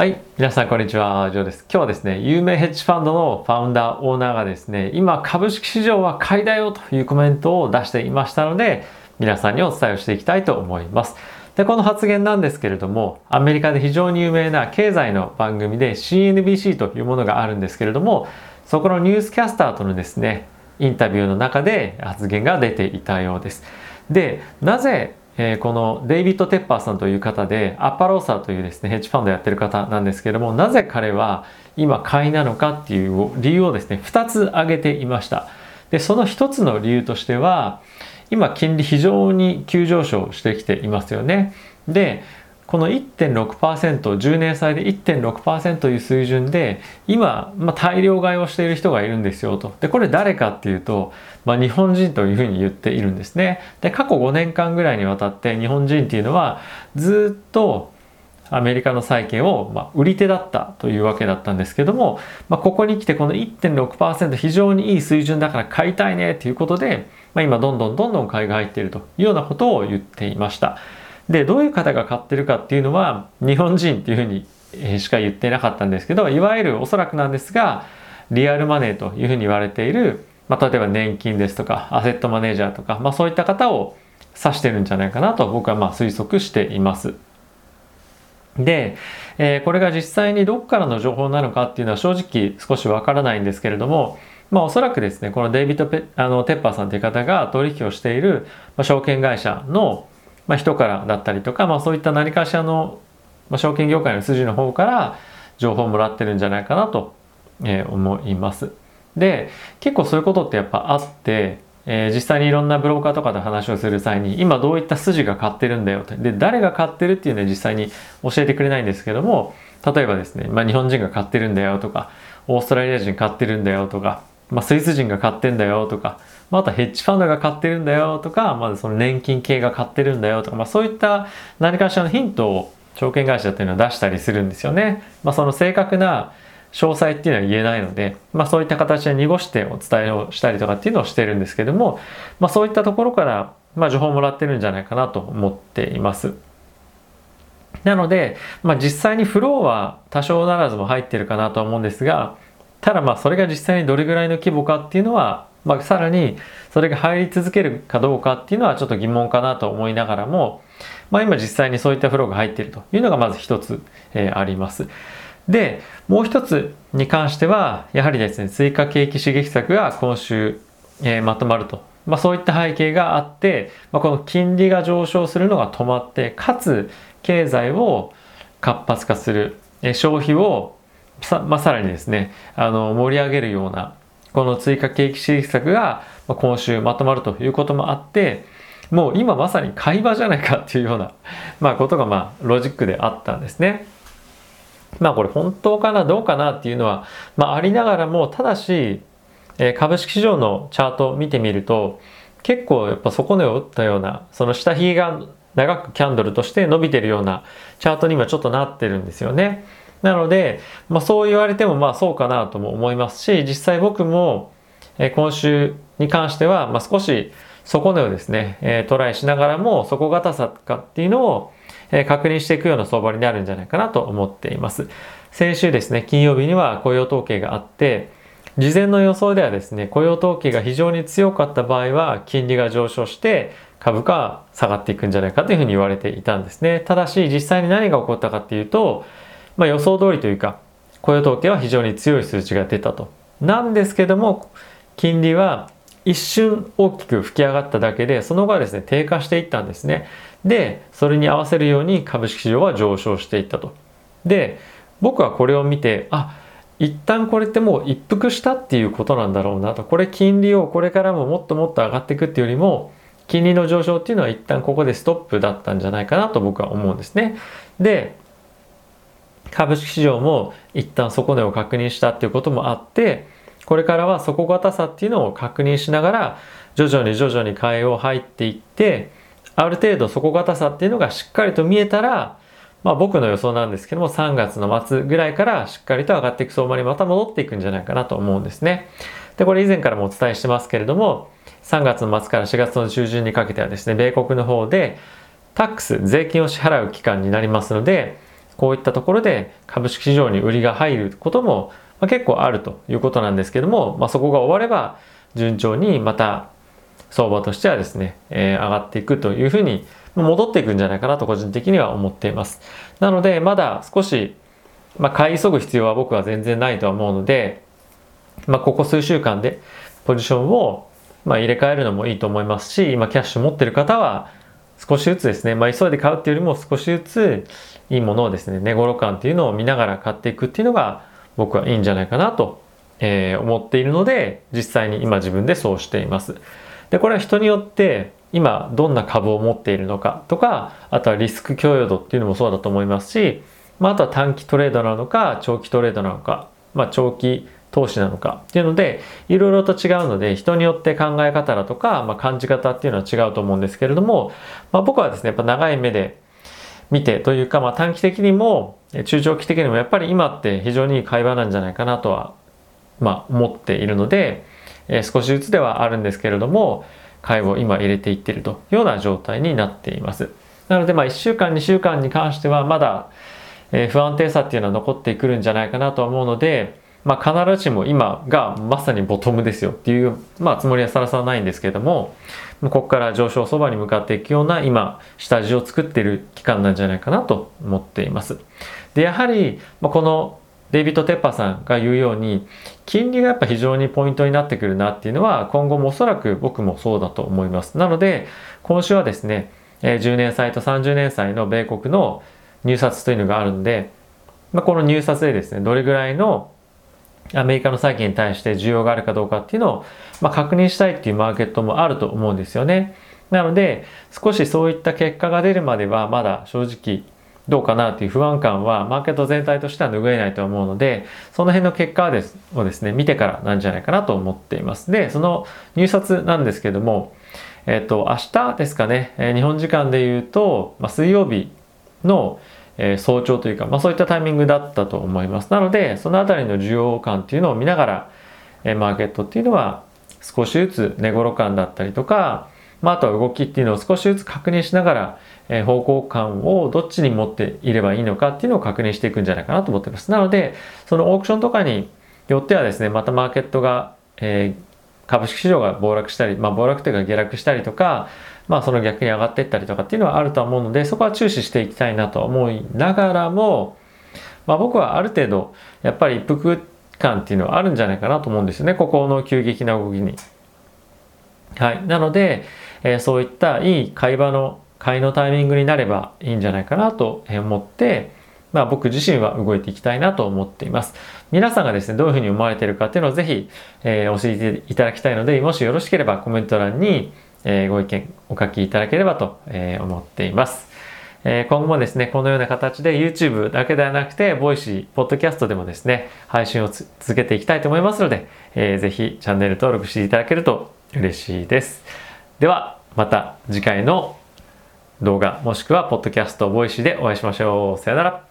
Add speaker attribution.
Speaker 1: はい。皆さん、こんにちは。ジョーです。今日はですね、有名ヘッジファンドのファウンダー、オーナーがですね、今、株式市場は買いだよというコメントを出していましたので、皆さんにお伝えをしていきたいと思います。で、この発言なんですけれども、アメリカで非常に有名な経済の番組で CNBC というものがあるんですけれども、そこのニュースキャスターとのですね、インタビューの中で発言が出ていたようです。で、なぜえー、このデイビッド・テッパーさんという方でアッパローサーというですねヘッジファンドやってる方なんですけれどもなぜ彼は今買いなのかっていう理由をですね2つ挙げていました。でその1つの理由としては今金利非常に急上昇してきていますよね。でこの 1.6%10 年債で1.6%という水準で今、まあ、大量買いをしている人がいるんですよとでこれ誰かっていうと、まあ、日本人というふうに言っているんですねで過去5年間ぐらいにわたって日本人っていうのはずっとアメリカの債券を、まあ、売り手だったというわけだったんですけども、まあ、ここに来てこの1.6%非常にいい水準だから買いたいねということで、まあ、今どんどんどんどん買いが入っているというようなことを言っていました。でどういう方が買ってるかっていうのは日本人っていうふうにしか言ってなかったんですけどいわゆるおそらくなんですがリアルマネーというふうに言われている、まあ、例えば年金ですとかアセットマネージャーとか、まあ、そういった方を指してるんじゃないかなと僕はまあ推測しています。で、えー、これが実際にどこからの情報なのかっていうのは正直少しわからないんですけれども、まあ、おそらくですねこのデイビッドペあのテッパーさんという方が取引をしている、まあ、証券会社のまあ、人からだったりとか、まあ、そういった何かしらの、まあ、証券業界の筋の方から情報をもらってるんじゃないかなと、えー、思います。で結構そういうことってやっぱあって、えー、実際にいろんなブローカーとかで話をする際に今どういった筋が買ってるんだよってで誰が買ってるっていうのは実際に教えてくれないんですけども例えばですね、まあ、日本人が買ってるんだよとかオーストラリア人買ってるんだよとか、まあ、スイス人が買ってんだよとかまあ、あとヘッジファンドが買ってるんだよとか、まずその年金系が買ってるんだよとか、まあ、そういった何かしらのヒントを証券会社っていうのは出したりするんですよね。まあ、その正確な詳細っていうのは言えないので、まあ、そういった形で濁してお伝えをしたりとかっていうのをしてるんですけども、まあ、そういったところから、まあ、情報をもらってるんじゃないかなと思っています。なので、まあ、実際にフローは多少ならずも入ってるかなと思うんですが、ただまあそれが実際にどれぐらいの規模かっていうのはまあ、さらにそれが入り続けるかどうかっていうのはちょっと疑問かなと思いながらも、まあ、今実際にそういったフローが入っているというのがまず一つ、えー、あります。で、もう一つに関しては、やはりですね、追加景気刺激策が今週、えー、まとまると。まあ、そういった背景があって、まあ、この金利が上昇するのが止まって、かつ経済を活発化する、えー、消費をさ,、まあ、さらにですね、あの盛り上げるようなこの追加景気刺激策が今週まとまるということもあって、もう今まさに会話じゃないかっていうような、まあ、ことがまあロジックであったんですね。まあこれ本当かなどうかなっていうのは、まあ、ありながらもただし、え株式市場のチャートを見てみると結構やっぱ底根を打ったようなその下髭が長くキャンドルとして伸びてるようなチャートに今ちょっとなってるんですよね。なので、まあ、そう言われてもまあそうかなとも思いますし実際僕も、え今週に関しては、まあ、少し底値をですね、えトライしながらも底堅さかっていうのを、え確認していくような相場になるんじゃないかなと思っています。先週ですね、金曜日には雇用統計があって、事前の予想ではですね、雇用統計が非常に強かった場合は金利が上昇して株価は下がっていくんじゃないかというふうに言われていたんですね。ただし実際に何が起こったかっていうと、まあ、予想通りというか雇用統計は非常に強い数値が出たと。なんですけども金利は一瞬大きく吹き上がっただけでその後はですね低下していったんですね。でそれに合わせるように株式市場は上昇していったと。で僕はこれを見てあ一旦これってもう一服したっていうことなんだろうなとこれ金利をこれからももっともっと上がっていくっていうよりも金利の上昇っていうのは一旦ここでストップだったんじゃないかなと僕は思うんですね。で株式市場も一旦底値を確認したっていうこともあってこれからは底堅さっていうのを確認しながら徐々に徐々に買いを入っていってある程度底堅さっていうのがしっかりと見えたらまあ僕の予想なんですけども3月の末ぐらいからしっかりと上がっていく相場にまた戻っていくんじゃないかなと思うんですね。で、これ以前からもお伝えしてますけれども3月の末から4月の中旬にかけてはですね米国の方でタックス税金を支払う期間になりますのでこういったところで株式市場に売りが入ることも、ま、結構あるということなんですけども、まあ、そこが終われば順調にまた相場としてはですね、えー、上がっていくというふうに戻っていくんじゃないかなと個人的には思っています。なのでまだ少し、まあ、買い急ぐ必要は僕は全然ないとは思うので、まあ、ここ数週間でポジションをまあ入れ替えるのもいいと思いますし、今キャッシュ持ってる方は少しずつですね、まあ、急いで買うっていうよりも少しずついいものをですね、値頃感っていうのを見ながら買っていくっていうのが僕はいいんじゃないかなと、えー、思っているので、実際に今自分でそうしています。で、これは人によって今どんな株を持っているのかとか、あとはリスク許容度っていうのもそうだと思いますし、まあ、あとは短期トレードなのか、長期トレードなのか、まあ、長期投資なのかっていうのでいろいろと違うので人によって考え方だとか、まあ、感じ方っていうのは違うと思うんですけれども、まあ、僕はですねやっぱ長い目で見てというか、まあ、短期的にも中長期的にもやっぱり今って非常にいい会話なんじゃないかなとは、まあ、思っているので、えー、少しずつではあるんですけれども買いを今入れていっているというような状態になっています。なのでまあ1週間2週間に関してはまだ、えー、不安定さっていうのは残ってくるんじゃないかなと思うのでまあ、必ずしも今がまさにボトムですよっていう、まあ、つもりはさらさらないんですけれども、ここから上昇そばに向かっていくような今、下地を作っている期間なんじゃないかなと思っています。で、やはり、まあ、このデイビッド・テッパーさんが言うように、金利がやっぱ非常にポイントになってくるなっていうのは、今後もおそらく僕もそうだと思います。なので、今週はですね、10年債と30年債の米国の入札というのがあるんで、まあ、この入札でですね、どれぐらいのアメリカの債券に対して需要があるかどうかっていうのを、まあ、確認したいっていうマーケットもあると思うんですよね。なので少しそういった結果が出るまではまだ正直どうかなという不安感はマーケット全体としては拭えないと思うのでその辺の結果ですをですね見てからなんじゃないかなと思っています。でその入札なんですけどもえっ、と明日ですかね、え日本時間で言うと、まあ、水曜日のえ、早朝というか、まあ、そういったタイミングだったと思います。なので、そのあたりの需要感っていうのを見ながら、え、マーケットっていうのは少しずつ値頃感だったりとか、まあ、あとは動きっていうのを少しずつ確認しながら、え、方向感をどっちに持っていればいいのかっていうのを確認していくんじゃないかなと思ってます。なので、そのオークションとかによってはですね、またマーケットが、えー、株式市場が暴落したり、まあ、暴落というか下落したりとか、まあその逆に上がっていったりとかっていうのはあるとは思うので、そこは注視していきたいなと思いながらも、まあ僕はある程度、やっぱり一服感っていうのはあるんじゃないかなと思うんですよね。ここの急激な動きに。はい。なので、えー、そういったいい会話の、買いのタイミングになればいいんじゃないかなと思って、まあ僕自身は動いていきたいなと思っています。皆さんがですね、どういうふうに思われているかっていうのをぜひ、えー、教えていただきたいので、もしよろしければコメント欄に、え、ご意見お書きいただければと、え、思っています。え、今後もですね、このような形で YouTube だけではなくて、 Voicy、ポッドキャストでもですね、配信を続けていきたいと思いますので、えー、ぜひチャンネル登録していただけると嬉しいです。では、また次回の動画もしくはポッドキャスト、 Voicy でお会いしましょう。さよなら。